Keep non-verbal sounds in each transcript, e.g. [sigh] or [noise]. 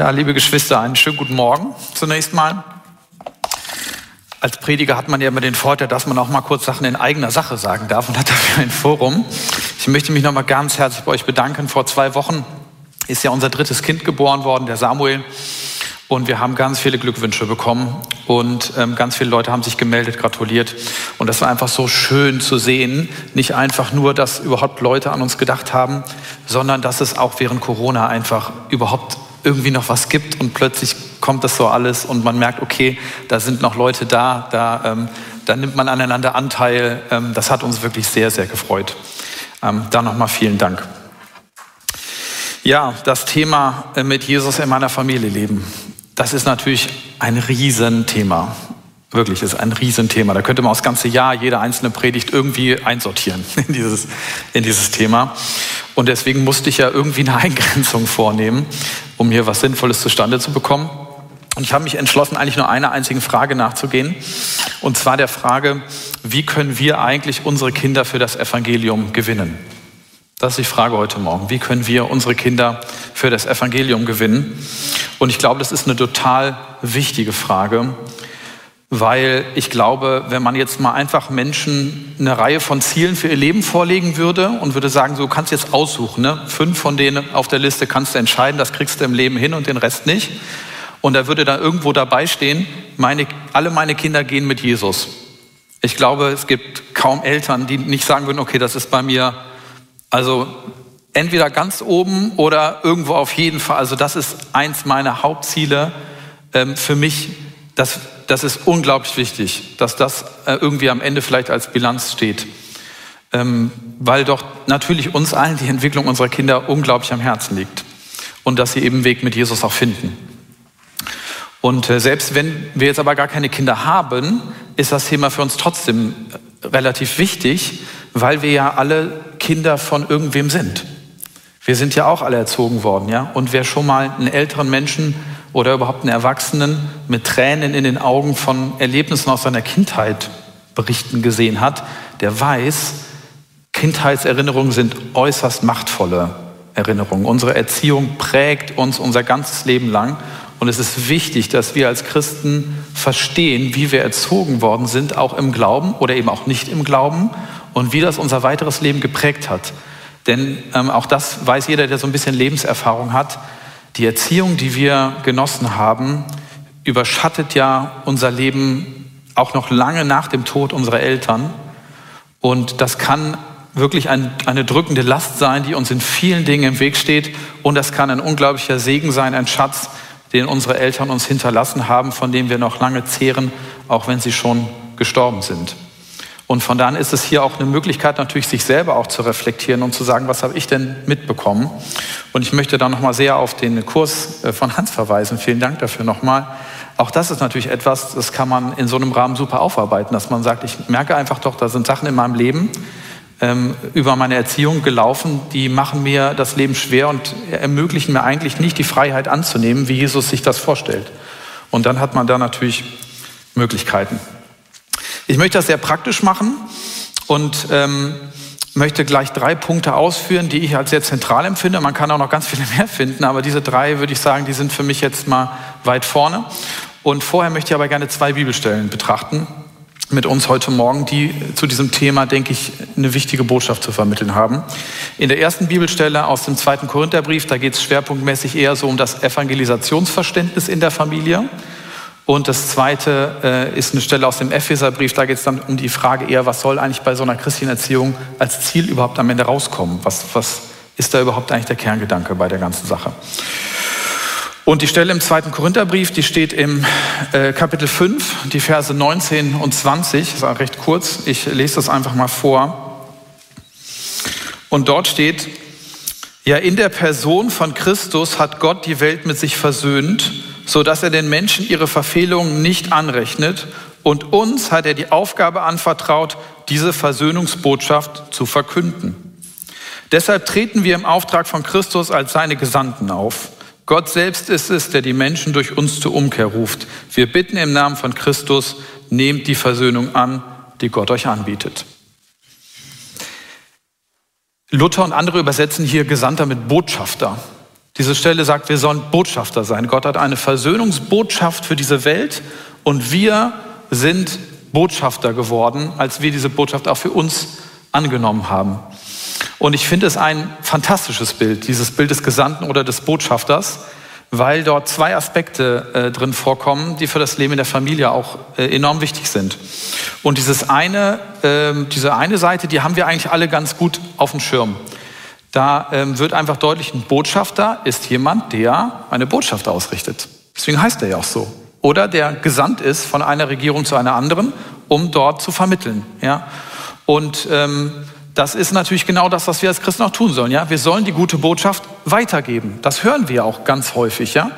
Ja, liebe Geschwister, einen schönen guten Morgen zunächst mal. Als Prediger hat man ja immer den Vorteil, dass man auch mal kurz Sachen in eigener Sache sagen darf und hat dafür ein Forum. Ich möchte mich nochmal ganz herzlich bei euch bedanken. Vor zwei Wochen ist ja unser drittes Kind geboren worden, der Samuel. Und wir haben ganz viele Glückwünsche bekommen und ähm, ganz viele Leute haben sich gemeldet, gratuliert. Und das war einfach so schön zu sehen. Nicht einfach nur, dass überhaupt Leute an uns gedacht haben, sondern dass es auch während Corona einfach überhaupt irgendwie noch was gibt und plötzlich kommt das so alles und man merkt, okay, da sind noch Leute da, da, ähm, da nimmt man aneinander Anteil. Ähm, das hat uns wirklich sehr, sehr gefreut. Ähm, da nochmal vielen Dank. Ja, das Thema äh, mit Jesus in meiner Familie leben, das ist natürlich ein Riesenthema. Wirklich, ist ein Riesenthema. Da könnte man das ganze Jahr jede einzelne Predigt irgendwie einsortieren [laughs] in dieses, in dieses Thema. Und deswegen musste ich ja irgendwie eine [laughs] Eingrenzung vornehmen, um hier was Sinnvolles zustande zu bekommen. Und ich habe mich entschlossen, eigentlich nur einer einzigen Frage nachzugehen. Und zwar der Frage, wie können wir eigentlich unsere Kinder für das Evangelium gewinnen? Das ist die Frage heute Morgen. Wie können wir unsere Kinder für das Evangelium gewinnen? Und ich glaube, das ist eine total wichtige Frage, weil ich glaube, wenn man jetzt mal einfach Menschen eine Reihe von Zielen für ihr Leben vorlegen würde und würde sagen, so kannst du jetzt aussuchen, ne? fünf von denen auf der Liste kannst du entscheiden, das kriegst du im Leben hin und den Rest nicht. Und da würde da irgendwo dabei stehen, meine, alle meine Kinder gehen mit Jesus. Ich glaube, es gibt kaum Eltern, die nicht sagen würden, okay, das ist bei mir, also entweder ganz oben oder irgendwo auf jeden Fall. Also das ist eins meiner Hauptziele ähm, für mich, dass das ist unglaublich wichtig, dass das äh, irgendwie am Ende vielleicht als Bilanz steht. Ähm, weil doch natürlich uns allen die Entwicklung unserer Kinder unglaublich am Herzen liegt. Und dass sie eben Weg mit Jesus auch finden. Und äh, selbst wenn wir jetzt aber gar keine Kinder haben, ist das Thema für uns trotzdem äh, relativ wichtig, weil wir ja alle Kinder von irgendwem sind. Wir sind ja auch alle erzogen worden, ja. Und wer schon mal einen älteren Menschen oder überhaupt einen Erwachsenen mit Tränen in den Augen von Erlebnissen aus seiner Kindheit berichten gesehen hat, der weiß, Kindheitserinnerungen sind äußerst machtvolle Erinnerungen. Unsere Erziehung prägt uns unser ganzes Leben lang und es ist wichtig, dass wir als Christen verstehen, wie wir erzogen worden sind, auch im Glauben oder eben auch nicht im Glauben und wie das unser weiteres Leben geprägt hat. Denn ähm, auch das weiß jeder, der so ein bisschen Lebenserfahrung hat. Die Erziehung, die wir genossen haben, überschattet ja unser Leben auch noch lange nach dem Tod unserer Eltern. Und das kann wirklich ein, eine drückende Last sein, die uns in vielen Dingen im Weg steht. Und das kann ein unglaublicher Segen sein, ein Schatz, den unsere Eltern uns hinterlassen haben, von dem wir noch lange zehren, auch wenn sie schon gestorben sind. Und von daher ist es hier auch eine Möglichkeit, natürlich sich selber auch zu reflektieren und zu sagen, was habe ich denn mitbekommen? Und ich möchte da nochmal sehr auf den Kurs äh, von Hans verweisen. Vielen Dank dafür nochmal. Auch das ist natürlich etwas, das kann man in so einem Rahmen super aufarbeiten, dass man sagt, ich merke einfach doch, da sind Sachen in meinem Leben ähm, über meine Erziehung gelaufen, die machen mir das Leben schwer und ermöglichen mir eigentlich nicht die Freiheit anzunehmen, wie Jesus sich das vorstellt. Und dann hat man da natürlich Möglichkeiten. Ich möchte das sehr praktisch machen und ähm, möchte gleich drei Punkte ausführen, die ich als sehr zentral empfinde. Man kann auch noch ganz viele [laughs] mehr finden, aber diese drei würde ich sagen, die sind für mich jetzt mal weit vorne. Und vorher möchte ich aber gerne zwei Bibelstellen betrachten mit uns heute Morgen, die zu diesem Thema, denke ich, eine wichtige Botschaft zu vermitteln haben. In der ersten Bibelstelle aus dem zweiten Korintherbrief, da geht es schwerpunktmäßig eher so um das Evangelisationsverständnis in der Familie. Und das zweite äh, ist eine Stelle aus dem Epheserbrief, da geht es dann um die Frage eher, was soll eigentlich bei so einer christlichen Erziehung als Ziel überhaupt am Ende rauskommen? Was, was ist da überhaupt eigentlich der Kerngedanke bei der ganzen Sache? Und die Stelle im zweiten Korintherbrief, die steht im äh, Kapitel 5, die Verse 19 und 20, das ist auch recht kurz. Ich lese das einfach mal vor. Und dort steht, Ja, in der Person von Christus hat Gott die Welt mit sich versöhnt, so dass er den Menschen ihre Verfehlungen nicht anrechnet und uns hat er die Aufgabe anvertraut, diese Versöhnungsbotschaft zu verkünden. Deshalb treten wir im Auftrag von Christus als seine Gesandten auf. Gott selbst ist es, der die Menschen durch uns zur Umkehr ruft. Wir bitten im Namen von Christus, nehmt die Versöhnung an, die Gott euch anbietet. Luther und andere übersetzen hier Gesandter mit Botschafter. Diese Stelle sagt, wir sollen Botschafter sein. Gott hat eine Versöhnungsbotschaft für diese Welt und wir sind Botschafter geworden, als wir diese Botschaft auch für uns angenommen haben. Und ich finde es ein fantastisches Bild, dieses Bild des Gesandten oder des Botschafters, weil dort zwei Aspekte äh, drin vorkommen, die für das Leben in der Familie auch äh, enorm wichtig sind. Und dieses eine, äh, diese eine Seite, die haben wir eigentlich alle ganz gut auf dem Schirm. Da ähm, wird einfach deutlich, ein Botschafter ist jemand, der eine Botschaft ausrichtet. Deswegen heißt er ja auch so oder der gesandt ist von einer Regierung zu einer anderen, um dort zu vermitteln. Ja? Und ähm, das ist natürlich genau das, was wir als Christen auch tun sollen. Ja? Wir sollen die gute Botschaft weitergeben. Das hören wir auch ganz häufig. Ja?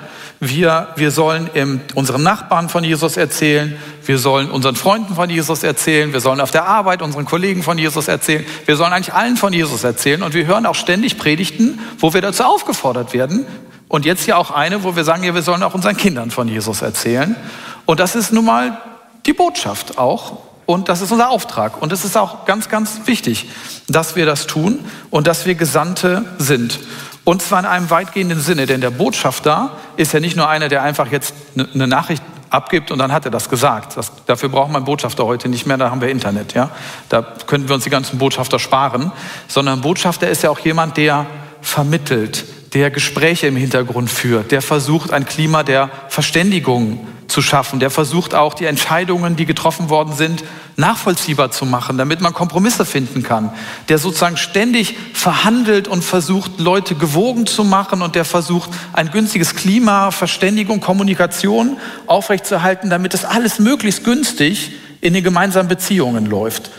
Wir, wir sollen im, unseren Nachbarn von Jesus erzählen. Wir sollen unseren Freunden von Jesus erzählen. Wir sollen auf der Arbeit unseren Kollegen von Jesus erzählen. Wir sollen eigentlich allen von Jesus erzählen. Und wir hören auch ständig Predigten, wo wir dazu aufgefordert werden, und jetzt ja auch eine, wo wir sagen, ja, wir sollen auch unseren Kindern von Jesus erzählen. Und das ist nun mal die Botschaft auch. Und das ist unser Auftrag. Und es ist auch ganz, ganz wichtig, dass wir das tun und dass wir Gesandte sind. Und zwar in einem weitgehenden Sinne, denn der Botschafter ist ja nicht nur einer, der einfach jetzt eine ne Nachricht abgibt und dann hat er das gesagt. Das, dafür braucht man Botschafter heute nicht mehr, da haben wir Internet. Ja? Da könnten wir uns die ganzen Botschafter sparen. Sondern Botschafter ist ja auch jemand, der vermittelt, der Gespräche im Hintergrund führt, der versucht, ein Klima der Verständigung zu schaffen, der versucht auch, die Entscheidungen, die getroffen worden sind, nachvollziehbar zu machen, damit man Kompromisse finden kann, der sozusagen ständig verhandelt und versucht, Leute gewogen zu machen und der versucht, ein günstiges Klima, Verständigung, Kommunikation aufrechtzuerhalten, damit es alles möglichst günstig in den gemeinsamen Beziehungen läuft.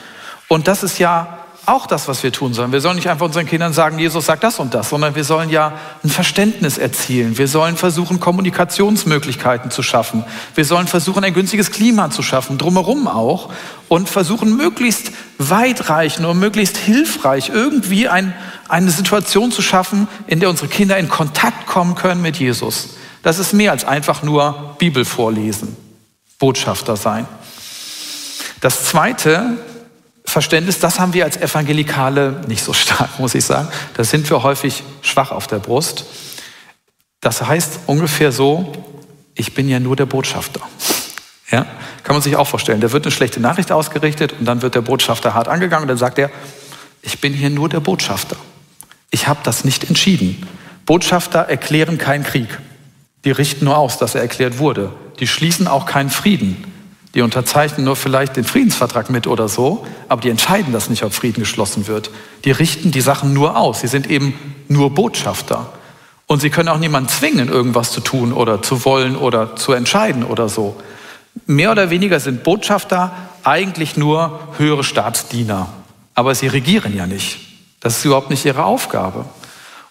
Und das ist ja auch das, was wir tun sollen. Wir sollen nicht einfach unseren Kindern sagen, Jesus sagt das und das, sondern wir sollen ja ein Verständnis erzielen. Wir sollen versuchen, Kommunikationsmöglichkeiten zu schaffen. Wir sollen versuchen, ein günstiges Klima zu schaffen, drumherum auch, und versuchen, möglichst weitreichend und möglichst hilfreich irgendwie ein, eine Situation zu schaffen, in der unsere Kinder in Kontakt kommen können mit Jesus. Das ist mehr als einfach nur Bibel vorlesen, Botschafter sein. Das Zweite, Verständnis, das haben wir als Evangelikale nicht so stark, [laughs] muss ich sagen. Da sind wir häufig schwach auf der Brust. Das heißt ungefähr so, ich bin ja nur der Botschafter. Ja? Kann man sich auch vorstellen. Da wird eine schlechte Nachricht ausgerichtet und dann wird der Botschafter hart angegangen und dann sagt er, ich bin hier nur der Botschafter. Ich habe das nicht entschieden. Botschafter erklären keinen Krieg. Die richten nur aus, dass er erklärt wurde. Die schließen auch keinen Frieden. Die unterzeichnen nur vielleicht den Friedensvertrag mit oder so, aber die entscheiden das nicht, ob Frieden geschlossen wird. Die richten die Sachen nur aus. Sie sind eben nur Botschafter. Und sie können auch niemanden zwingen, irgendwas zu tun oder zu wollen oder zu entscheiden oder so. Mehr oder weniger sind Botschafter eigentlich nur höhere Staatsdiener. Aber sie regieren ja nicht. Das ist überhaupt nicht ihre Aufgabe.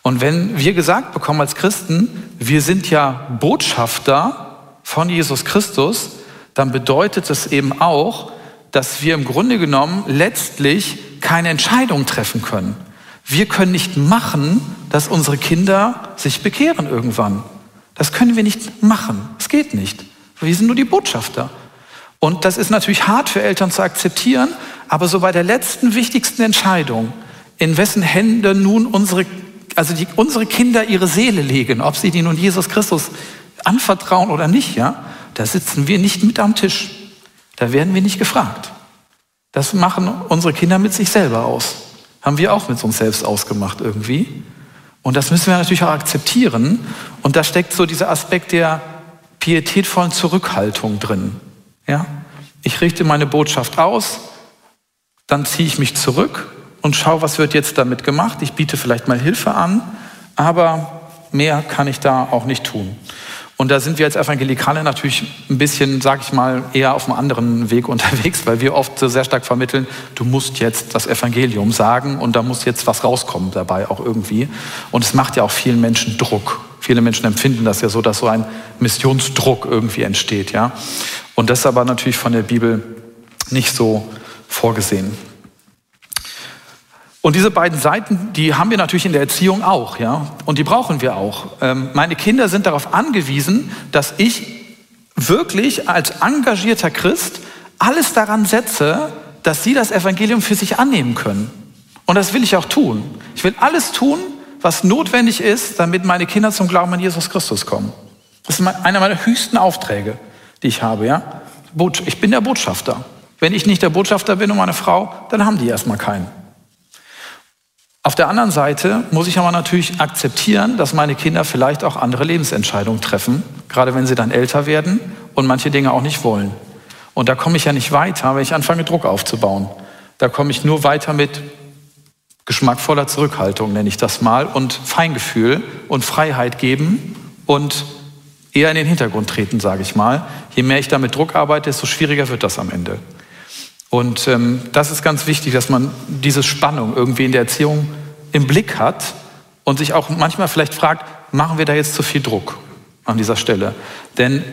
Und wenn wir gesagt bekommen als Christen, wir sind ja Botschafter von Jesus Christus, dann bedeutet es eben auch, dass wir im Grunde genommen letztlich keine Entscheidung treffen können. Wir können nicht machen, dass unsere Kinder sich bekehren irgendwann. Das können wir nicht machen. Es geht nicht. Wir sind nur die Botschafter. Und das ist natürlich hart für Eltern zu akzeptieren, aber so bei der letzten wichtigsten Entscheidung, in wessen Hände nun unsere, also die, unsere Kinder ihre Seele legen, ob sie die nun Jesus Christus anvertrauen oder nicht, ja, da sitzen wir nicht mit am Tisch. Da werden wir nicht gefragt. Das machen unsere Kinder mit sich selber aus. Haben wir auch mit uns selbst ausgemacht irgendwie. Und das müssen wir natürlich auch akzeptieren. Und da steckt so dieser Aspekt der pietätvollen Zurückhaltung drin. Ja? Ich richte meine Botschaft aus, dann ziehe ich mich zurück und schaue, was wird jetzt damit gemacht. Ich biete vielleicht mal Hilfe an, aber mehr kann ich da auch nicht tun. Und da sind wir als Evangelikale natürlich ein bisschen, sag ich mal, eher auf einem anderen Weg [laughs] unterwegs, weil wir oft sehr stark vermitteln, du musst jetzt das Evangelium sagen und da muss jetzt was rauskommen dabei auch irgendwie. Und es macht ja auch vielen Menschen Druck. Viele Menschen empfinden das ja so, dass so ein Missionsdruck irgendwie entsteht, ja. Und das ist aber natürlich von der Bibel nicht so vorgesehen. Und diese beiden Seiten, die haben wir natürlich in der Erziehung auch, ja, und die brauchen wir auch. Ähm, meine Kinder sind darauf angewiesen, dass ich wirklich als engagierter Christ alles daran setze, dass sie das Evangelium für sich annehmen können. Und das will ich auch tun. Ich will alles tun, was notwendig ist, damit meine Kinder zum Glauben an Jesus Christus kommen. Das ist einer meiner höchsten Aufträge, die ich habe, ja. Ich bin der Botschafter. Wenn ich nicht der Botschafter bin und meine Frau, dann haben die erstmal keinen. Auf der anderen Seite muss ich aber natürlich akzeptieren, dass meine Kinder vielleicht auch andere Lebensentscheidungen treffen, gerade wenn sie dann älter werden und manche Dinge auch nicht wollen. Und da komme ich ja nicht weiter, wenn ich anfange, Druck aufzubauen. Da komme ich nur weiter mit geschmackvoller Zurückhaltung, nenne ich das mal, und Feingefühl und Freiheit geben und eher in den Hintergrund treten, sage ich mal. Je mehr ich da mit Druck arbeite, desto schwieriger wird das am Ende. Und ähm, das ist ganz wichtig, dass man diese Spannung irgendwie in der Erziehung im Blick hat und sich auch manchmal vielleicht fragt, machen wir da jetzt zu viel Druck an dieser Stelle? Denn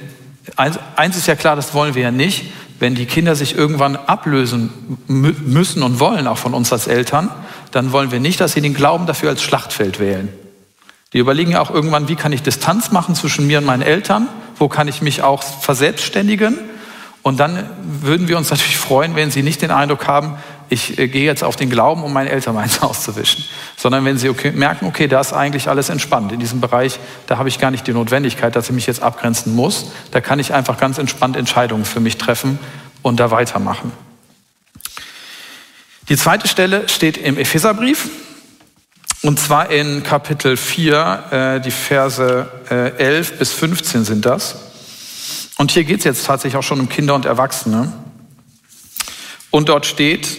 eins, ist ja klar, das wollen wir ja nicht, wenn die Kinder sich irgendwann ablösen müssen und wollen, auch von uns als Eltern, dann wollen wir nicht, dass sie den Glauben dafür als Schlachtfeld wählen. Die überlegen ja auch irgendwann, wie kann ich Distanz machen zwischen mir und meinen Eltern? Wo kann ich mich auch verselbstständigen? Und dann würden wir uns natürlich freuen, wenn Sie nicht den Eindruck haben, ich äh, gehe jetzt auf den Glauben, um meinen Eltern [laughs] meins auszuwischen, sondern wenn Sie okay, merken, okay, da ist eigentlich alles entspannt. In diesem Bereich, da habe ich gar nicht die Notwendigkeit, dass ich mich jetzt abgrenzen muss. Da kann ich einfach ganz entspannt Entscheidungen für mich treffen und da weitermachen. Die zweite Stelle steht im Epheserbrief und zwar in Kapitel 4, äh, die Verse äh, 11 bis 15 sind das. Und hier geht es jetzt tatsächlich auch schon um Kinder und Erwachsene. Und dort steht,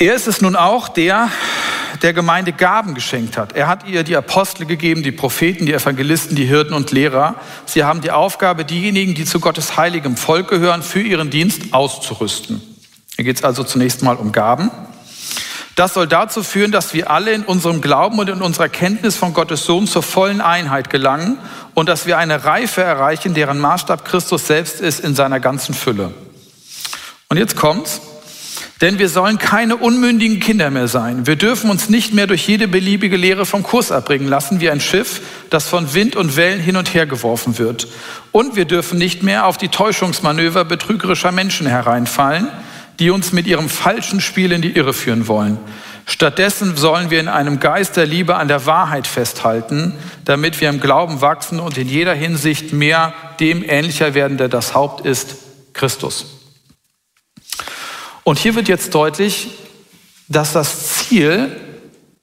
er ist es nun auch, der der Gemeinde Gaben geschenkt hat. Er hat ihr die Apostel gegeben, die Propheten, die Evangelisten, die Hirten und Lehrer. Sie haben die Aufgabe, diejenigen, die zu Gottes heiligem Volk gehören, für ihren Dienst auszurüsten. Hier geht es also zunächst mal um Gaben. Das soll dazu führen, dass wir alle in unserem Glauben und in unserer Kenntnis von Gottes Sohn zur vollen Einheit gelangen und dass wir eine Reife erreichen, deren Maßstab Christus selbst ist in seiner ganzen Fülle. Und jetzt kommt's. Denn wir sollen keine unmündigen Kinder mehr sein. Wir dürfen uns nicht mehr durch jede beliebige Lehre vom Kurs abbringen lassen, wie ein Schiff, das von Wind und Wellen hin und her geworfen wird. Und wir dürfen nicht mehr auf die Täuschungsmanöver betrügerischer Menschen hereinfallen, die uns mit ihrem falschen Spiel in die Irre führen wollen. Stattdessen sollen wir in einem Geist der Liebe an der Wahrheit festhalten, damit wir im Glauben wachsen und in jeder Hinsicht mehr dem ähnlicher werden, der das Haupt ist, Christus. Und hier wird jetzt deutlich, dass das Ziel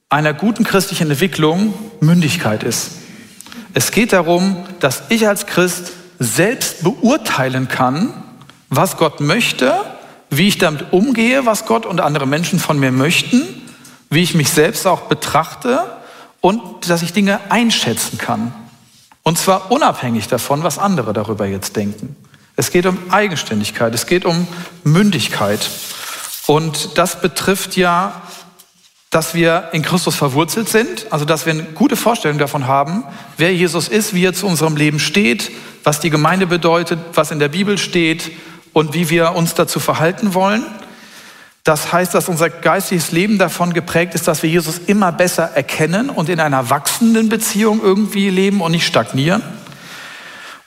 einer guten christlichen Entwicklung Mündigkeit ist. Es geht darum, dass ich als Christ selbst beurteilen kann, was Gott möchte wie ich damit umgehe, was Gott und andere Menschen von mir möchten, wie ich mich selbst auch betrachte und dass ich Dinge einschätzen kann. Und zwar unabhängig davon, was andere darüber jetzt denken. Es geht um Eigenständigkeit, es geht um Mündigkeit. Und das betrifft ja, dass wir in Christus verwurzelt sind, also dass wir eine gute Vorstellung davon haben, wer Jesus ist, wie er zu unserem Leben steht, was die Gemeinde bedeutet, was in der Bibel steht und wie wir uns dazu verhalten wollen. Das heißt, dass unser geistiges Leben davon geprägt ist, dass wir Jesus immer besser erkennen und in einer wachsenden Beziehung irgendwie leben und nicht stagnieren.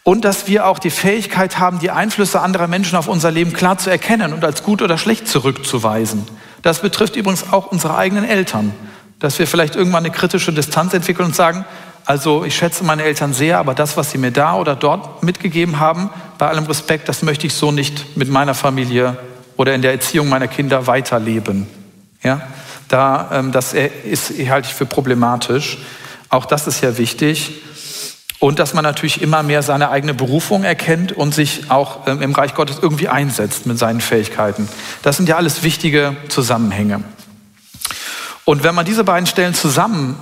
Und dass wir auch die Fähigkeit haben, die Einflüsse anderer Menschen auf unser Leben klar zu erkennen und als gut oder schlecht zurückzuweisen. Das betrifft übrigens auch unsere eigenen Eltern. Dass wir vielleicht irgendwann eine kritische Distanz entwickeln und sagen, also ich schätze meine Eltern sehr, aber das, was sie mir da oder dort mitgegeben haben, bei allem Respekt, das möchte ich so nicht mit meiner Familie oder in der Erziehung meiner Kinder weiterleben. Ja, da, ähm, das ist, halte ich für problematisch. Auch das ist ja wichtig. Und dass man natürlich immer mehr seine eigene Berufung erkennt und sich auch ähm, im Reich Gottes irgendwie einsetzt mit seinen Fähigkeiten. Das sind ja alles wichtige Zusammenhänge. Und wenn man diese beiden Stellen zusammen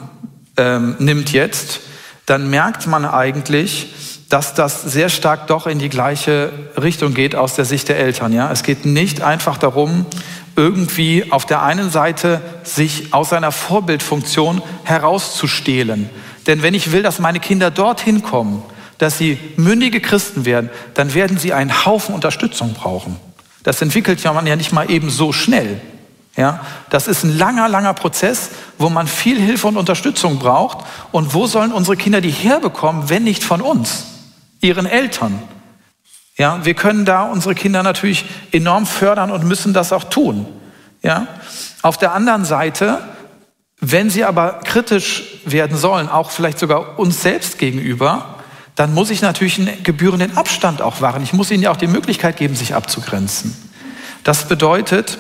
ähm, nimmt jetzt, dann merkt man eigentlich, dass das sehr stark doch in die gleiche Richtung geht aus der Sicht der Eltern. Ja? Es geht nicht einfach darum, irgendwie auf der einen Seite sich aus seiner Vorbildfunktion herauszustehlen. Denn wenn ich will, dass meine Kinder dorthin kommen, dass sie mündige Christen werden, dann werden sie einen Haufen Unterstützung brauchen. Das entwickelt ja man ja nicht mal eben so schnell. Ja, das ist ein langer, langer Prozess, wo man viel Hilfe und Unterstützung braucht. Und wo sollen unsere Kinder die herbekommen, wenn nicht von uns, ihren Eltern? Ja, wir können da unsere Kinder natürlich enorm fördern und müssen das auch tun. Ja, auf der anderen Seite, wenn sie aber kritisch werden sollen, auch vielleicht sogar uns selbst gegenüber, dann muss ich natürlich einen gebührenden Abstand auch wahren. Ich muss ihnen ja auch die Möglichkeit geben, sich abzugrenzen. Das bedeutet,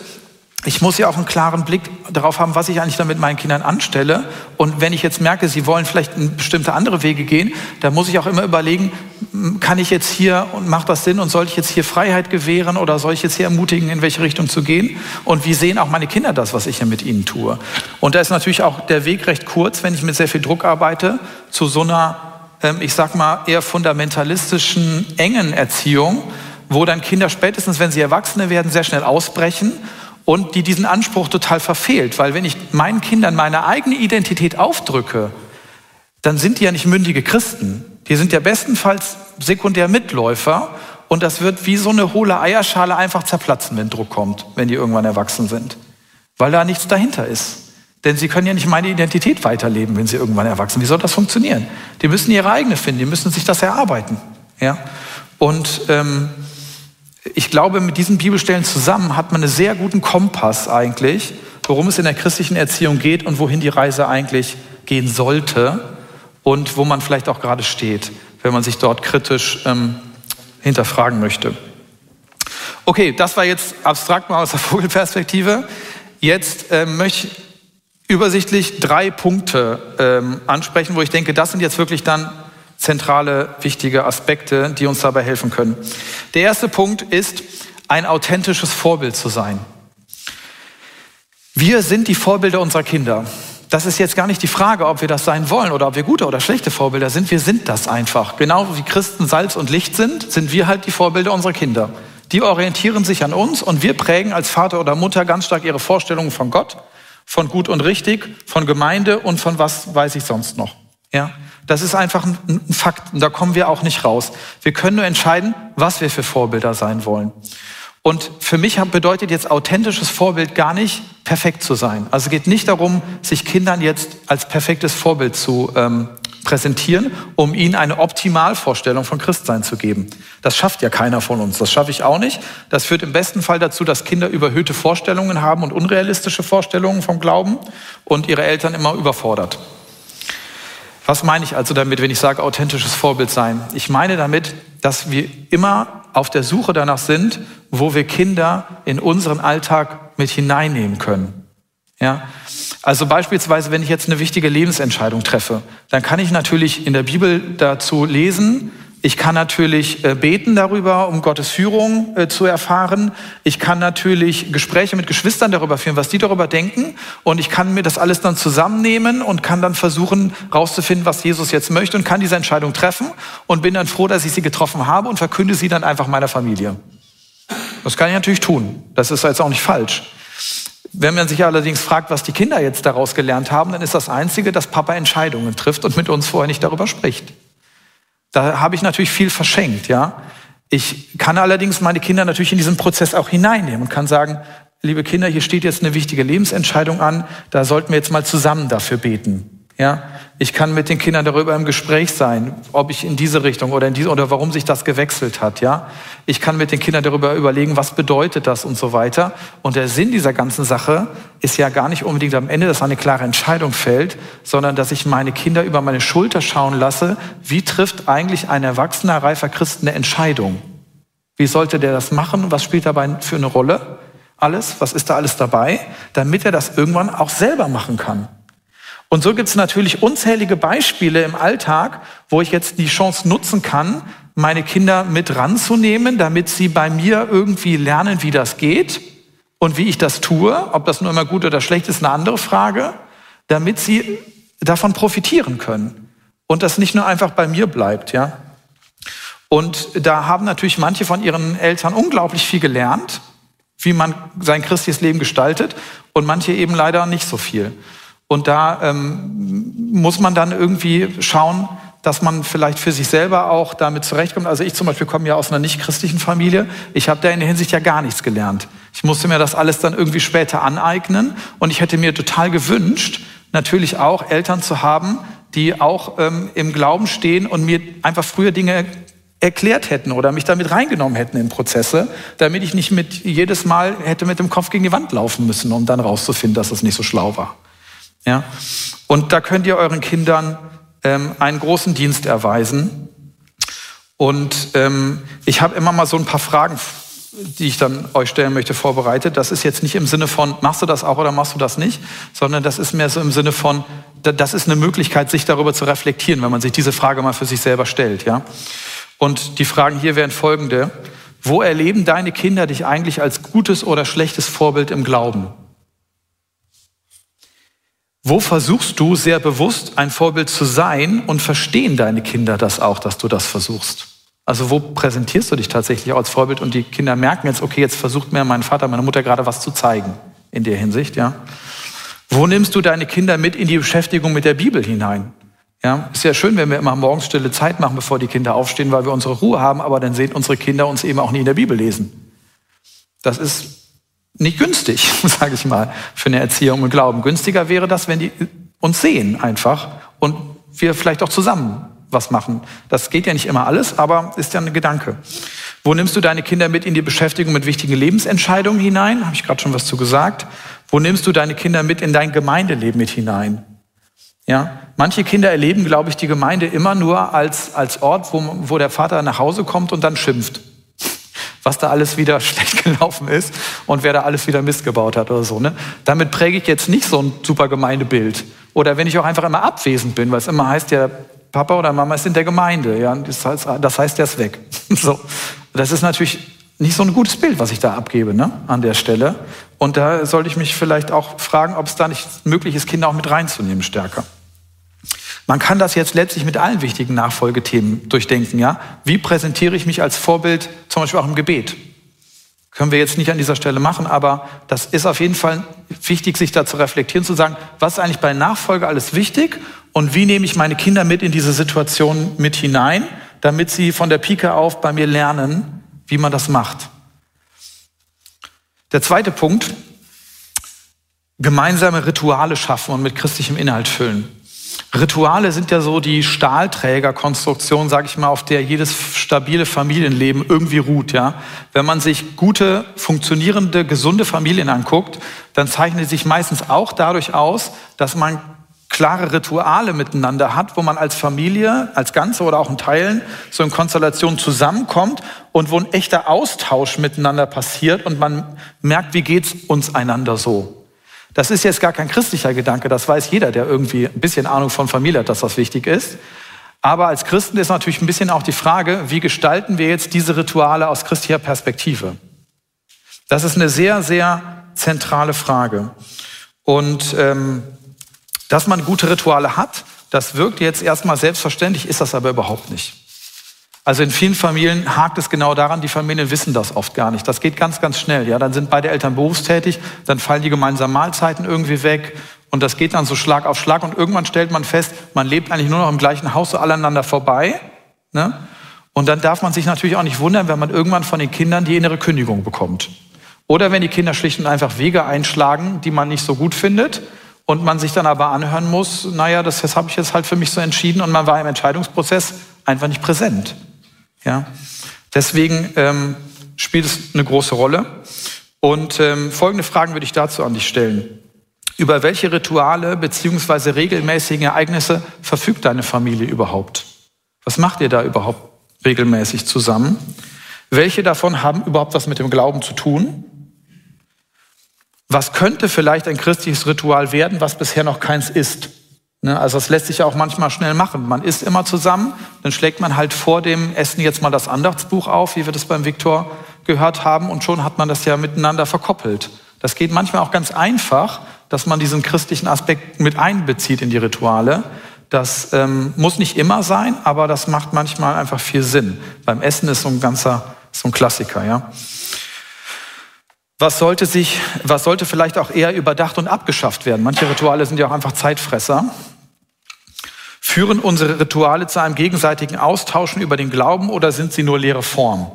ich muss ja auch einen klaren Blick darauf haben, was ich eigentlich da mit meinen Kindern anstelle. Und wenn ich jetzt merke, sie wollen vielleicht bestimmte andere Wege gehen, dann muss ich auch immer überlegen, kann ich jetzt hier und macht das Sinn und soll ich jetzt hier Freiheit gewähren oder soll ich jetzt hier ermutigen, in welche Richtung zu gehen? Und wie sehen auch meine Kinder das, was ich hier mit ihnen tue? Und da ist natürlich auch der Weg recht kurz, wenn ich mit sehr viel Druck arbeite, zu so einer, ähm, ich sag mal, eher fundamentalistischen, engen Erziehung, wo dann Kinder spätestens, wenn sie Erwachsene werden, sehr schnell ausbrechen und die diesen Anspruch total verfehlt, weil wenn ich meinen Kindern meine eigene Identität aufdrücke, dann sind die ja nicht mündige Christen. Die sind ja bestenfalls sekundär Mitläufer und das wird wie so eine hohle Eierschale einfach zerplatzen, wenn Druck kommt, wenn die irgendwann erwachsen sind, weil da nichts dahinter ist. Denn sie können ja nicht meine Identität weiterleben, wenn sie irgendwann erwachsen. Wie soll das funktionieren? Die müssen ihre eigene finden, die müssen sich das erarbeiten. Ja? Und ähm, ich glaube, mit diesen Bibelstellen zusammen hat man einen sehr guten Kompass eigentlich, worum es in der christlichen Erziehung geht und wohin die Reise eigentlich gehen sollte und wo man vielleicht auch gerade steht, wenn man sich dort kritisch ähm, hinterfragen möchte. Okay, das war jetzt abstrakt mal aus der [laughs] Vogelperspektive. Jetzt ähm, möchte ich übersichtlich drei Punkte ähm, ansprechen, wo ich denke, das sind jetzt wirklich dann zentrale, wichtige Aspekte, die uns dabei helfen können. Der erste Punkt ist, ein authentisches Vorbild zu sein. Wir sind die Vorbilder unserer Kinder. Das ist jetzt gar nicht die Frage, ob wir das sein wollen oder ob wir gute oder schlechte Vorbilder sind. Wir sind das einfach. Genau wie Christen Salz und Licht sind, sind wir halt die Vorbilder unserer Kinder. Die orientieren sich an uns und wir prägen als Vater oder Mutter ganz stark ihre Vorstellungen von Gott, von gut und richtig, von Gemeinde und von was weiß ich sonst noch. Ja? Das ist einfach ein, Fakt und da kommen wir auch nicht raus. Wir können nur entscheiden, was wir für Vorbilder sein wollen. Und für mich bedeutet jetzt authentisches Vorbild gar nicht, perfekt zu sein. Also es geht nicht darum, sich Kindern jetzt als perfektes Vorbild zu ähm, präsentieren, um ihnen eine Optimalvorstellung von Christsein zu geben. Das schafft ja keiner von uns. Das schaffe ich auch nicht. Das führt im besten Fall dazu, dass Kinder überhöhte Vorstellungen haben und unrealistische Vorstellungen vom Glauben und ihre Eltern immer überfordert. Was meine ich also damit, wenn ich sage authentisches Vorbild sein? Ich meine damit, dass wir immer auf der Suche danach sind, wo wir Kinder in unseren Alltag mit hineinnehmen können. Ja? Also beispielsweise, wenn ich jetzt eine wichtige Lebensentscheidung treffe, dann kann ich natürlich in der Bibel dazu lesen, ich kann natürlich äh, beten darüber, um Gottes Führung äh, zu erfahren. Ich kann natürlich Gespräche mit Geschwistern darüber führen, was die darüber denken. Und ich kann mir das alles dann zusammennehmen und kann dann versuchen, rauszufinden, was Jesus jetzt möchte und kann diese Entscheidung treffen und bin dann froh, dass ich sie getroffen habe und verkünde sie dann einfach meiner Familie. Das kann ich natürlich tun. Das ist jetzt auch nicht falsch. Wenn man sich allerdings fragt, was die Kinder jetzt daraus gelernt haben, dann ist das Einzige, dass Papa Entscheidungen trifft und mit uns vorher nicht darüber spricht. Da habe ich natürlich viel verschenkt, ja. Ich kann allerdings meine Kinder natürlich in diesen Prozess auch hineinnehmen und kann sagen, liebe Kinder, hier steht jetzt eine wichtige Lebensentscheidung an, da sollten wir jetzt mal zusammen dafür beten. Ja, ich kann mit den Kindern darüber im Gespräch sein, ob ich in diese Richtung oder in diese oder warum sich das gewechselt hat. Ja, ich kann mit den Kindern darüber überlegen, was bedeutet das und so weiter. Und der Sinn dieser ganzen Sache ist ja gar nicht unbedingt am Ende, dass eine klare Entscheidung fällt, sondern dass ich meine Kinder über meine Schulter schauen lasse. Wie trifft eigentlich ein erwachsener reifer Christ eine Entscheidung? Wie sollte der das machen? Was spielt dabei für eine Rolle? Alles, was ist da alles dabei, damit er das irgendwann auch selber machen kann? Und so gibt es natürlich unzählige Beispiele im Alltag, wo ich jetzt die Chance nutzen kann, meine Kinder mit ranzunehmen, damit sie bei mir irgendwie lernen, wie das geht und wie ich das tue. Ob das nur immer gut oder schlecht ist, eine andere Frage, damit sie davon profitieren können. und das nicht nur einfach bei mir bleibt, ja. Und da haben natürlich manche von ihren Eltern unglaublich viel gelernt, wie man sein christliches Leben gestaltet und manche eben leider nicht so viel. Und da ähm, muss man dann irgendwie schauen, dass man vielleicht für sich selber auch damit zurechtkommt. Also ich zum Beispiel komme ja aus einer nicht-christlichen Familie. Ich habe da in der Hinsicht ja gar nichts gelernt. Ich musste mir das alles dann irgendwie später aneignen. Und ich hätte mir total gewünscht, natürlich auch Eltern zu haben, die auch ähm, im Glauben stehen und mir einfach früher Dinge erklärt hätten oder mich damit reingenommen hätten in Prozesse, damit ich nicht mit jedes Mal hätte mit dem Kopf gegen die Wand laufen müssen, um dann rauszufinden, dass es nicht so schlau war. Ja? Und da könnt ihr euren Kindern ähm, einen großen Dienst erweisen. Und ähm, ich habe immer mal so ein paar Fragen, die ich dann euch stellen möchte, vorbereitet. Das ist jetzt nicht im Sinne von, machst du das auch oder machst du das nicht, sondern das ist mehr so im Sinne von, das ist eine Möglichkeit, sich darüber zu reflektieren, wenn man sich diese Frage mal für sich selber stellt. Ja? Und die Fragen hier wären folgende. Wo erleben deine Kinder dich eigentlich als gutes oder schlechtes Vorbild im Glauben? Wo versuchst du sehr bewusst ein Vorbild zu sein und verstehen deine Kinder das auch, dass du das versuchst? Also wo präsentierst du dich tatsächlich als Vorbild und die Kinder merken jetzt, okay, jetzt versucht mir mein Vater, meine Mutter gerade was zu zeigen in der Hinsicht, ja? Wo nimmst du deine Kinder mit in die Beschäftigung mit der Bibel hinein? Ja, ist ja schön, wenn wir immer morgens stille Zeit machen, bevor die Kinder aufstehen, weil wir unsere Ruhe haben, aber dann sehen unsere Kinder uns eben auch nie in der Bibel lesen. Das ist nicht günstig, [laughs] sage ich mal, für eine Erziehung und Glauben. Günstiger wäre das, wenn die uns sehen einfach und wir vielleicht auch zusammen was machen. Das geht ja nicht immer alles, aber ist ja ein Gedanke. Wo nimmst du deine Kinder mit in die Beschäftigung mit wichtigen Lebensentscheidungen hinein? Habe ich gerade schon was zu gesagt. Wo nimmst du deine Kinder mit in dein Gemeindeleben mit hinein? Ja, manche Kinder erleben, glaube ich, die Gemeinde immer nur als, als Ort, wo, wo der Vater nach Hause kommt und dann schimpft was da alles wieder [laughs] schlecht gelaufen ist und wer da alles wieder Mist gebaut hat oder so. Ne? Damit präge ich jetzt nicht so ein super Gemeindebild. Oder wenn ich auch einfach immer abwesend bin, weil es immer heißt, ja, Papa oder Mama ist in der Gemeinde. Ja? Das, heißt, das heißt, der ist weg. [laughs] so. Das ist natürlich nicht so ein gutes Bild, was ich da abgebe ne? an der Stelle. Und da sollte ich mich vielleicht auch fragen, ob es da nicht möglich ist, Kinder auch mit reinzunehmen stärker. Man kann das jetzt letztlich mit allen wichtigen Nachfolgethemen durchdenken. Ja? Wie präsentiere ich mich als Vorbild, zum Beispiel auch im Gebet? Können wir jetzt nicht an dieser Stelle machen, aber das ist auf jeden Fall wichtig, sich da zu reflektieren, zu sagen, was ist eigentlich bei Nachfolge alles wichtig und wie nehme ich meine Kinder mit in diese Situation mit hinein, damit sie von der Pike auf bei mir lernen, wie man das macht. Der zweite Punkt, gemeinsame Rituale schaffen und mit christlichem Inhalt füllen. Rituale sind ja so die Stahlträgerkonstruktion, sage ich mal, auf der jedes stabile Familienleben irgendwie ruht. Ja, wenn man sich gute, funktionierende, gesunde Familien anguckt, dann zeichnet sich meistens auch dadurch aus, dass man klare Rituale miteinander hat, wo man als Familie, als Ganze oder auch in Teilen so in Konstellationen zusammenkommt und wo ein echter Austausch miteinander passiert und man merkt, wie geht's uns einander so. Das ist jetzt gar kein christlicher Gedanke, das weiß jeder, der irgendwie ein bisschen Ahnung von Familie hat, dass das wichtig ist. Aber als Christen ist natürlich ein bisschen auch die Frage, wie gestalten wir jetzt diese Rituale aus christlicher Perspektive? Das ist eine sehr, sehr zentrale Frage. Und ähm, dass man gute Rituale hat, das wirkt jetzt erstmal selbstverständlich, ist das aber überhaupt nicht. Also in vielen Familien hakt es genau daran, die Familien wissen das oft gar nicht. Das geht ganz, ganz schnell. Ja, dann sind beide Eltern berufstätig, dann fallen die gemeinsamen Mahlzeiten irgendwie weg und das geht dann so Schlag auf Schlag und irgendwann stellt man fest, man lebt eigentlich nur noch im gleichen Haus so aneinander vorbei. Ne? Und dann darf man sich natürlich auch nicht wundern, wenn man irgendwann von den Kindern die innere Kündigung bekommt. Oder wenn die Kinder schlicht und einfach Wege einschlagen, die man nicht so gut findet und man sich dann aber anhören muss, naja, das, das habe ich jetzt halt für mich so entschieden und man war im Entscheidungsprozess einfach nicht präsent. Ja? Deswegen ähm, spielt es eine große Rolle. Und ähm, folgende Fragen würde ich dazu an dich stellen. Über welche Rituale beziehungsweise regelmäßigen Ereignisse verfügt deine Familie überhaupt? Was macht ihr da überhaupt regelmäßig zusammen? Welche davon haben überhaupt was mit dem Glauben zu tun? Was könnte vielleicht ein christliches Ritual werden, was bisher noch keins ist? Ne, also das lässt sich ja auch manchmal schnell machen. Man isst immer zusammen, dann schlägt man halt vor dem Essen jetzt mal das Andachtsbuch auf, wie wir das beim Viktor gehört haben, und schon hat man das ja miteinander verkoppelt. Das geht manchmal auch ganz einfach, dass man diesen christlichen Aspekt mit einbezieht in die Rituale. Das ähm, muss nicht immer sein, aber das macht manchmal einfach viel Sinn. Beim Essen ist so ein ganzer, so ein Klassiker, ja. Was sollte sich, was sollte vielleicht auch eher überdacht und abgeschafft werden? Manche Rituale sind ja auch einfach Zeitfresser. Führen unsere Rituale zu einem gegenseitigen Austauschen über den Glauben oder sind sie nur leere Form?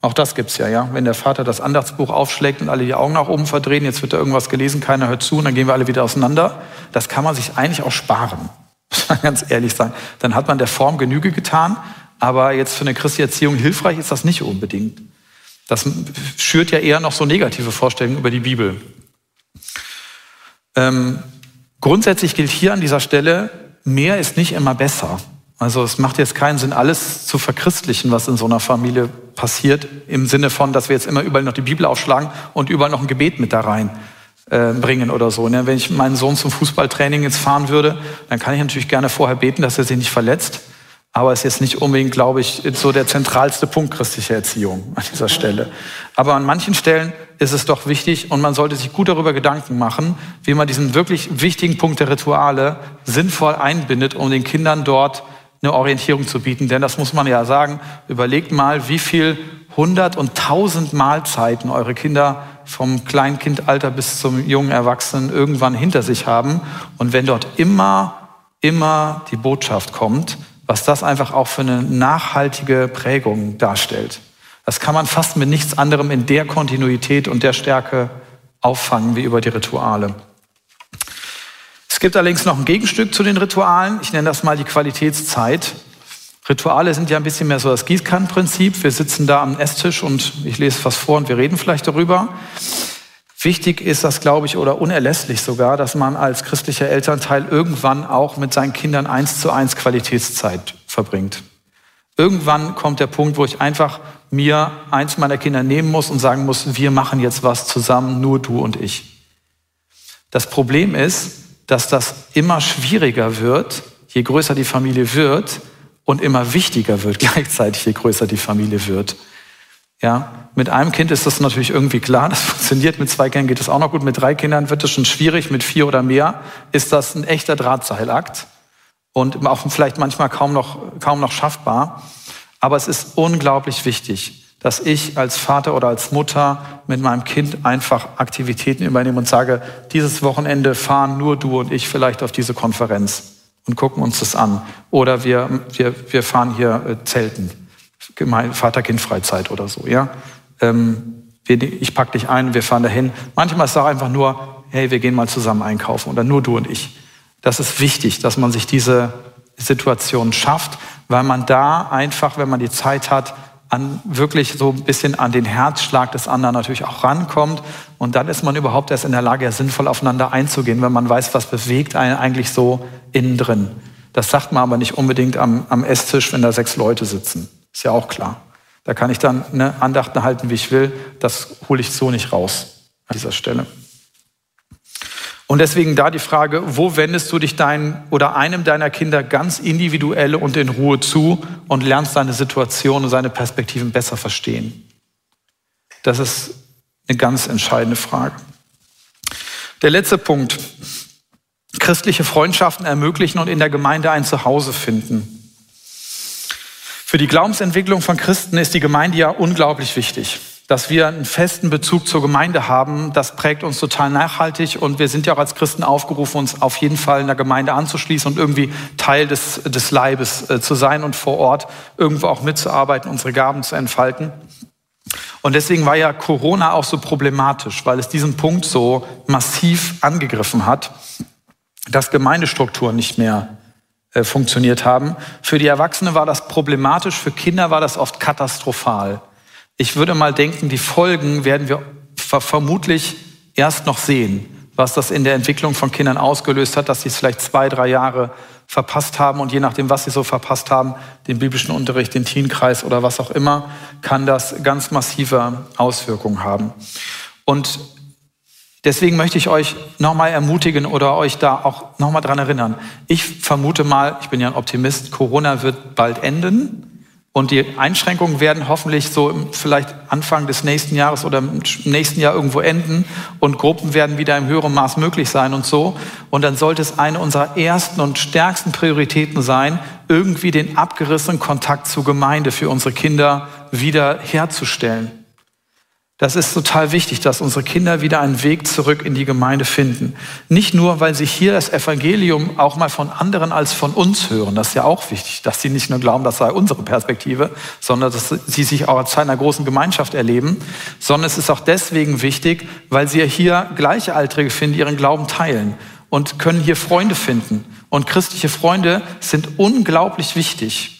Auch das gibt's ja, ja. Wenn der Vater das Andachtsbuch aufschlägt und alle die Augen nach oben verdrehen, jetzt wird da irgendwas gelesen, keiner hört zu und dann gehen wir alle wieder auseinander. Das kann man sich eigentlich auch sparen, [laughs] muss man ganz ehrlich sagen. Dann hat man der Form Genüge getan, aber jetzt für eine christliche Erziehung hilfreich ist das nicht unbedingt. Das schürt ja eher noch so negative Vorstellungen über die Bibel. Ähm, grundsätzlich gilt hier an dieser Stelle, mehr ist nicht immer besser. Also es macht jetzt keinen Sinn, alles zu verchristlichen, was in so einer Familie passiert, im Sinne von, dass wir jetzt immer überall noch die Bibel aufschlagen und überall noch ein Gebet mit da rein äh, bringen oder so. Ne? Wenn ich meinen Sohn zum Fußballtraining jetzt fahren würde, dann kann ich natürlich gerne vorher beten, dass er sich nicht verletzt. Aber ist jetzt nicht unbedingt, glaube ich, so der zentralste Punkt christlicher Erziehung an dieser Stelle. Aber an manchen Stellen ist es doch wichtig und man sollte sich gut darüber Gedanken machen, wie man diesen wirklich wichtigen Punkt der Rituale sinnvoll einbindet, um den Kindern dort eine Orientierung zu bieten. Denn das muss man ja sagen, überlegt mal, wie viel hundert und tausend Mahlzeiten eure Kinder vom Kleinkindalter bis zum jungen Erwachsenen irgendwann hinter sich haben. Und wenn dort immer, immer die Botschaft kommt, was das einfach auch für eine nachhaltige Prägung darstellt. Das kann man fast mit nichts anderem in der Kontinuität und der Stärke auffangen wie über die Rituale. Es gibt allerdings noch ein Gegenstück zu den Ritualen. Ich nenne das mal die Qualitätszeit. Rituale sind ja ein bisschen mehr so das Gießkannenprinzip. Wir sitzen da am Esstisch und ich lese was vor und wir reden vielleicht darüber. Wichtig ist das, glaube ich, oder unerlässlich sogar, dass man als christlicher Elternteil irgendwann auch mit seinen Kindern eins zu eins Qualitätszeit verbringt. Irgendwann kommt der Punkt, wo ich einfach mir eins meiner Kinder nehmen muss und sagen muss, wir machen jetzt was zusammen, nur du und ich. Das Problem ist, dass das immer schwieriger wird, je größer die Familie wird und immer wichtiger wird [laughs] gleichzeitig, je größer die Familie wird. Ja, mit einem Kind ist das natürlich irgendwie klar, das [laughs] funktioniert, mit zwei Kindern geht es auch noch gut, mit drei Kindern wird es schon schwierig, mit vier oder mehr ist das ein echter Drahtseilakt und auch vielleicht manchmal kaum noch, kaum noch schaffbar. Aber es ist unglaublich wichtig, dass ich als Vater oder als Mutter mit meinem Kind einfach Aktivitäten übernehme und sage, dieses Wochenende fahren nur du und ich vielleicht auf diese Konferenz und gucken uns das an. Oder wir, wir, wir fahren hier äh, zelten, Vater-Kind-Freizeit oder so. Ja? Ähm, ich pack dich ein, wir fahren dahin. Manchmal ist es auch einfach nur, hey, wir gehen mal zusammen einkaufen oder nur du und ich. Das ist wichtig, dass man sich diese Situation schafft, weil man da einfach, wenn man die Zeit hat, an wirklich so ein bisschen an den Herzschlag des anderen natürlich auch rankommt. Und dann ist man überhaupt erst in der Lage, ja sinnvoll aufeinander einzugehen, wenn man weiß, was bewegt einen eigentlich so innen drin. Das sagt man aber nicht unbedingt am, am Esstisch, wenn da sechs Leute sitzen. Ist ja auch klar. Da kann ich dann eine Andachten halten, wie ich will. Das hole ich so nicht raus an dieser Stelle. Und deswegen da die Frage, wo wendest du dich dein oder einem deiner Kinder ganz individuell und in Ruhe zu und lernst seine Situation und seine Perspektiven besser verstehen? Das ist eine ganz entscheidende Frage. Der letzte Punkt. Christliche Freundschaften ermöglichen und in der Gemeinde ein Zuhause finden. Für die Glaubensentwicklung von Christen ist die Gemeinde ja unglaublich wichtig dass wir einen festen Bezug zur Gemeinde haben, das prägt uns total nachhaltig und wir sind ja auch als Christen aufgerufen, uns auf jeden Fall in der Gemeinde anzuschließen und irgendwie Teil des, des Leibes äh, zu sein und vor Ort irgendwo auch mitzuarbeiten, unsere Gaben zu entfalten. Und deswegen war ja Corona auch so problematisch, weil es diesen Punkt so massiv angegriffen hat, dass Gemeindestrukturen nicht mehr äh, funktioniert haben. Für die Erwachsenen war das problematisch, für Kinder war das oft katastrophal. Ich würde mal denken, die Folgen werden wir vermutlich erst noch sehen, was das in der Entwicklung von Kindern ausgelöst hat, dass sie es vielleicht zwei, drei Jahre verpasst haben und je nachdem, was sie so verpasst haben, den biblischen Unterricht, den Teenkreis oder was auch immer, kann das ganz massive Auswirkungen haben. Und deswegen möchte ich euch nochmal ermutigen oder euch da auch nochmal dran erinnern. Ich vermute mal, ich bin ja ein Optimist, Corona wird bald enden Und die Einschränkungen werden hoffentlich so vielleicht Anfang des nächsten Jahres oder im nächsten Jahr irgendwo enden und Gruppen werden wieder im höheren Maß möglich sein und so. Und dann sollte es eine unserer ersten und stärksten Prioritäten sein, irgendwie den abgerissenen Kontakt zur Gemeinde für unsere Kinder wieder herzustellen. Das ist total wichtig, dass unsere Kinder wieder einen Weg zurück in die Gemeinde finden. Nicht nur, weil sie hier das Evangelium auch mal von anderen als von uns hören. Das ist ja auch wichtig, dass sie nicht nur glauben, das sei unsere Perspektive, sondern dass sie sich auch als Teil einer großen Gemeinschaft erleben. Sondern es ist auch deswegen wichtig, weil sie hier Gleichaltrige finden, die ihren Glauben teilen und können hier Freunde finden. Und christliche Freunde sind unglaublich wichtig.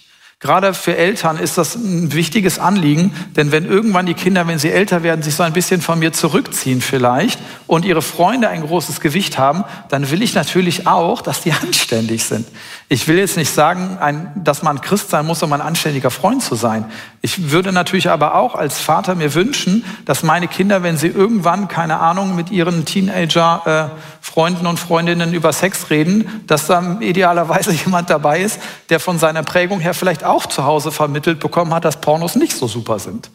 Gerade für Eltern ist das ein wichtiges Anliegen, denn wenn irgendwann die Kinder, wenn sie älter werden, sich so ein bisschen von mir zurückziehen vielleicht und ihre Freunde ein großes Gewicht haben, dann will ich natürlich auch, dass die [laughs] anständig sind. Ich will jetzt nicht sagen, dass man Christ sein muss, um ein anständiger Freund zu sein. Ich würde natürlich aber auch als Vater mir wünschen, dass meine Kinder, wenn sie irgendwann, keine Ahnung, mit ihren Teenager-Freunden und Freundinnen über Sex reden, dass da idealerweise [laughs] jemand dabei ist, der von seiner Prägung her vielleicht auch zu Hause vermittelt bekommen hat, dass Pornos nicht so super sind.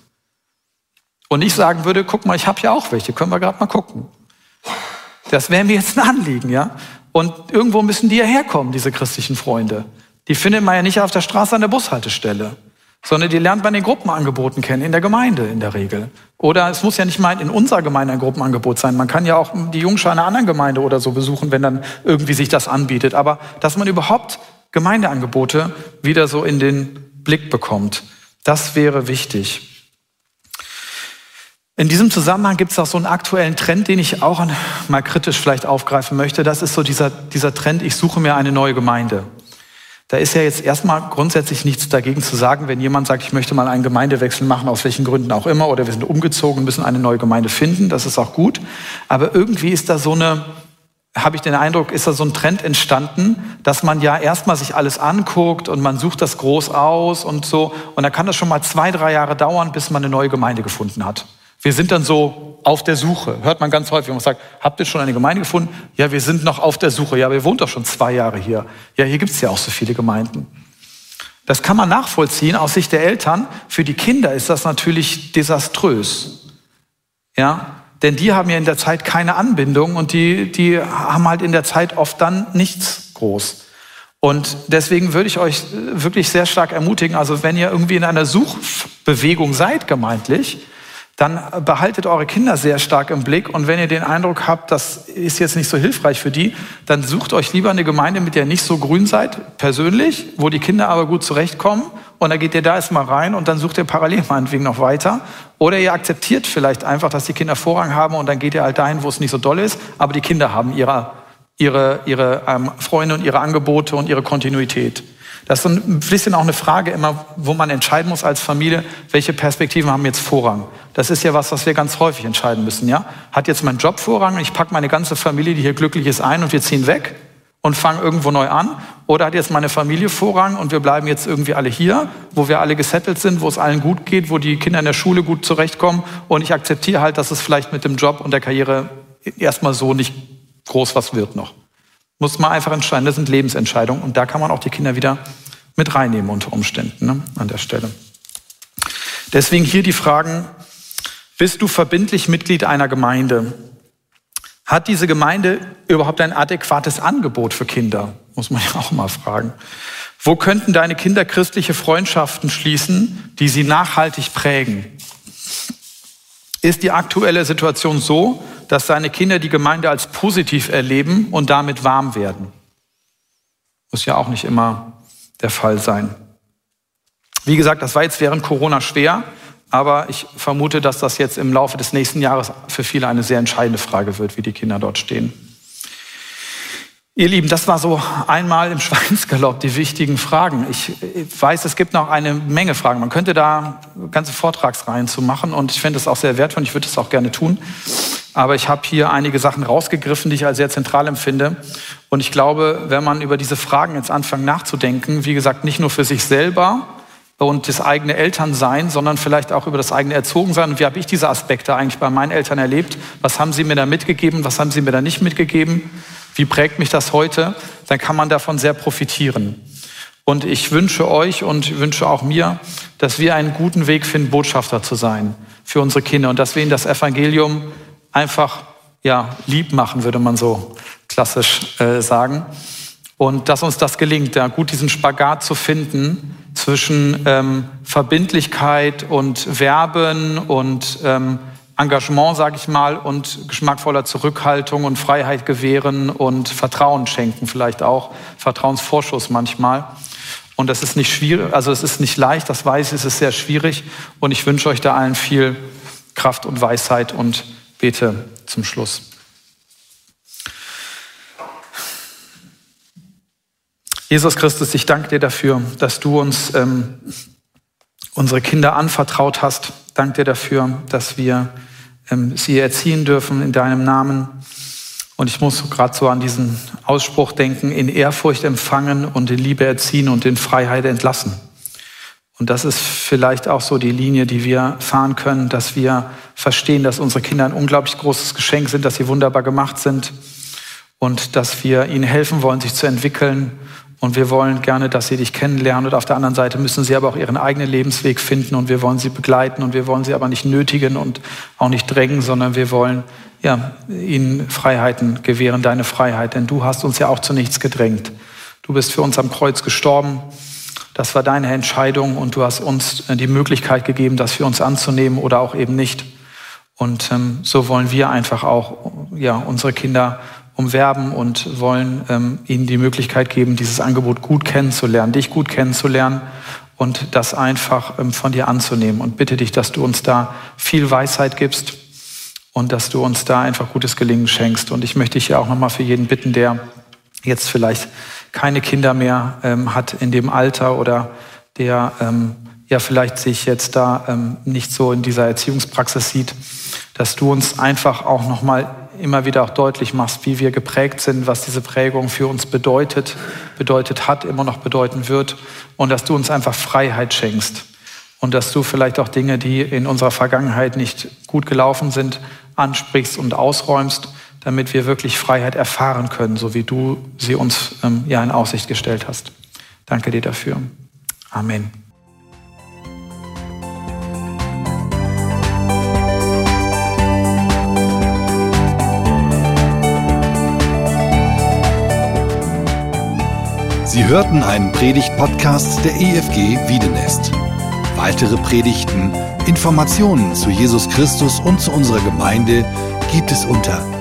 Und ich sagen würde, guck mal, ich habe ja auch welche, können wir gerade mal gucken. Das wäre mir jetzt ein Anliegen, ja. Und irgendwo müssen die ja herkommen, diese christlichen Freunde. Die findet man ja nicht auf der Straße an der Bushaltestelle, sondern die lernt man in Gruppenangeboten kennen, in der Gemeinde in der Regel. Oder es muss ja nicht mal in unserer Gemeinde ein Gruppenangebot sein. Man kann ja auch die Jungschar einer anderen Gemeinde oder so besuchen, wenn dann irgendwie sich das anbietet. Aber dass man überhaupt Gemeindeangebote wieder so in den Blick bekommt. Das wäre wichtig. In diesem Zusammenhang gibt es auch so einen aktuellen Trend, den ich auch mal kritisch vielleicht aufgreifen möchte. Das ist so dieser, dieser Trend, ich suche mir eine neue Gemeinde. Da ist ja jetzt erstmal grundsätzlich nichts dagegen zu sagen, wenn jemand sagt, ich möchte mal einen Gemeindewechsel machen, aus welchen Gründen auch immer, oder wir sind umgezogen, müssen eine neue Gemeinde finden, das ist auch gut. Aber irgendwie ist da so eine, habe ich den Eindruck, ist da so ein Trend entstanden, dass man ja erstmal sich alles anguckt und man sucht das groß aus und so. Und dann kann das schon mal zwei, drei Jahre dauern, bis man eine neue Gemeinde gefunden hat. Wir sind dann so auf der Suche. Hört man ganz häufig, wenn man sagt, habt ihr schon eine Gemeinde gefunden? Ja, wir sind noch auf der Suche. Ja, ihr wohnt doch schon zwei Jahre hier. Ja, hier gibt es ja auch so viele Gemeinden. Das kann man nachvollziehen aus Sicht der Eltern. Für die Kinder ist das natürlich desaströs. Ja, denn die haben ja in der Zeit keine Anbindung und die, die haben halt in der Zeit oft dann nichts groß. Und deswegen würde ich euch wirklich sehr stark ermutigen, also wenn ihr irgendwie in einer Suchbewegung seid, gemeintlich, dann behaltet eure Kinder sehr stark im Blick. Und wenn ihr den Eindruck habt, das ist jetzt nicht so hilfreich für die, dann sucht euch lieber eine Gemeinde, mit der ihr nicht so grün seid, persönlich, wo die Kinder aber gut zurechtkommen. Und dann geht ihr da erstmal rein und dann sucht ihr parallel [laughs] meinetwegen noch weiter. Oder ihr akzeptiert vielleicht einfach, dass die Kinder Vorrang haben und dann geht ihr halt dahin, wo es nicht so doll ist. Aber die Kinder haben ihre, ihre, ihre ähm, Freunde und ihre Angebote und ihre Kontinuität. Das ist ein bisschen auch eine Frage immer, wo man entscheiden muss als Familie, welche Perspektiven haben jetzt Vorrang. Das ist ja was, was wir ganz häufig entscheiden müssen. Ja? Hat jetzt mein Job Vorrang und ich packe meine ganze Familie, die hier glücklich ist, ein und wir ziehen weg und fangen irgendwo neu an? Oder hat jetzt meine Familie Vorrang und wir bleiben jetzt irgendwie alle hier, wo wir alle gesettelt sind, wo es allen gut geht, wo die Kinder in der Schule gut zurechtkommen und ich akzeptiere halt, dass es vielleicht mit dem Job und der Karriere erstmal so nicht groß was wird noch. Muss man einfach entscheiden. Das sind Lebensentscheidungen und da kann man auch die Kinder wieder mit reinnehmen unter Umständen ne, an der Stelle. Deswegen hier die Fragen, bist du verbindlich Mitglied einer Gemeinde? Hat diese Gemeinde überhaupt ein adäquates Angebot für Kinder? Muss man [laughs] ja auch mal fragen. Wo könnten deine Kinder christliche Freundschaften schließen, die sie nachhaltig prägen? Ist die aktuelle Situation so, dass seine Kinder die Gemeinde als positiv erleben und damit warm werden. Muss ja auch nicht immer der Fall sein. Wie gesagt, das war jetzt während Corona schwer, aber ich vermute, dass das jetzt im Laufe des nächsten Jahres für viele eine sehr entscheidende Frage wird, wie die Kinder dort stehen. Ihr Lieben, das war so einmal im [laughs] Schweinsgalopp die wichtigen Fragen. Ich weiß, es gibt noch eine Menge Fragen. Man könnte da ganze Vortragsreihen zu machen und ich finde es auch sehr wertvoll und ich würde es auch gerne tun. Aber ich habe hier einige Sachen rausgegriffen, die ich als sehr zentral empfinde. Und ich glaube, wenn man über diese Fragen jetzt anfängt nachzudenken, wie gesagt, nicht nur für sich selber und das eigene Elternsein, sondern vielleicht auch über das eigene Erzogensein. Wie habe ich diese Aspekte eigentlich bei meinen Eltern erlebt? Was haben sie mir da mitgegeben? Was haben sie mir da nicht mitgegeben? Wie prägt mich das heute? Dann kann man davon sehr profitieren. Und ich wünsche euch und wünsche auch mir, dass wir einen guten Weg finden, Botschafter zu sein für unsere Kinder und dass wir ihnen das Evangelium einfach ja, lieb machen, würde man so klassisch äh, sagen. Und dass uns das gelingt, ja, gut diesen Spagat zu finden zwischen ähm, Verbindlichkeit und Werben und ähm, Engagement, sage ich mal, und geschmackvoller Zurückhaltung und Freiheit gewähren und Vertrauen schenken, vielleicht auch Vertrauensvorschuss manchmal. Und das ist nicht schwierig, also es ist nicht leicht, das weiß ich, es ist sehr schwierig. Und ich wünsche euch da allen viel Kraft und Weisheit und bete zum Schluss. Jesus Christus, ich danke dir dafür, dass du uns ähm, unsere Kinder anvertraut hast. Danke dir dafür, dass wir ähm, sie erziehen dürfen in deinem Namen. Und ich muss gerade so an diesen Ausspruch denken, in Ehrfurcht empfangen und in Liebe erziehen und in Freiheit entlassen. Und das ist vielleicht auch so die Linie, die wir fahren können, dass wir verstehen, dass unsere Kinder ein unglaublich großes Geschenk sind, dass sie wunderbar gemacht sind und dass wir ihnen helfen wollen, sich zu entwickeln und wir wollen gerne, dass sie dich kennenlernen. Und auf der anderen Seite müssen sie aber auch ihren eigenen Lebensweg finden. Und wir wollen sie begleiten. Und wir wollen sie aber nicht nötigen und auch nicht drängen, sondern wir wollen ja, ihnen Freiheiten gewähren, deine Freiheit. Denn du hast uns ja auch zu nichts gedrängt. Du bist für uns am Kreuz gestorben. Das war deine Entscheidung. Und du hast uns die Möglichkeit gegeben, das für uns anzunehmen oder auch eben nicht. Und ähm, so wollen wir einfach auch ja, unsere Kinder umwerben und wollen ähm, ihnen die Möglichkeit geben, dieses Angebot gut kennenzulernen, dich gut kennenzulernen und das einfach ähm, von dir anzunehmen. Und bitte dich, dass du uns da viel Weisheit gibst und dass du uns da einfach gutes Gelingen schenkst. Und ich möchte dich ja auch nochmal für jeden bitten, der jetzt vielleicht keine Kinder mehr ähm, hat in dem Alter oder der ähm, ja vielleicht sich jetzt da ähm, nicht so in dieser Erziehungspraxis sieht, dass du uns einfach auch nochmal immer wieder auch deutlich machst, wie wir geprägt sind, was diese Prägung für uns bedeutet, bedeutet hat, immer noch bedeuten wird und dass du uns einfach Freiheit schenkst und dass du vielleicht auch Dinge, die in unserer Vergangenheit nicht gut gelaufen sind, ansprichst und ausräumst, damit wir wirklich Freiheit erfahren können, so wie du sie uns ähm, ja in Aussicht gestellt hast. Danke dir dafür. Amen. Sie hörten einen Predigt-Podcast der EFG Wiedenest. Weitere Predigten, Informationen zu Jesus Christus und zu unserer Gemeinde gibt es unter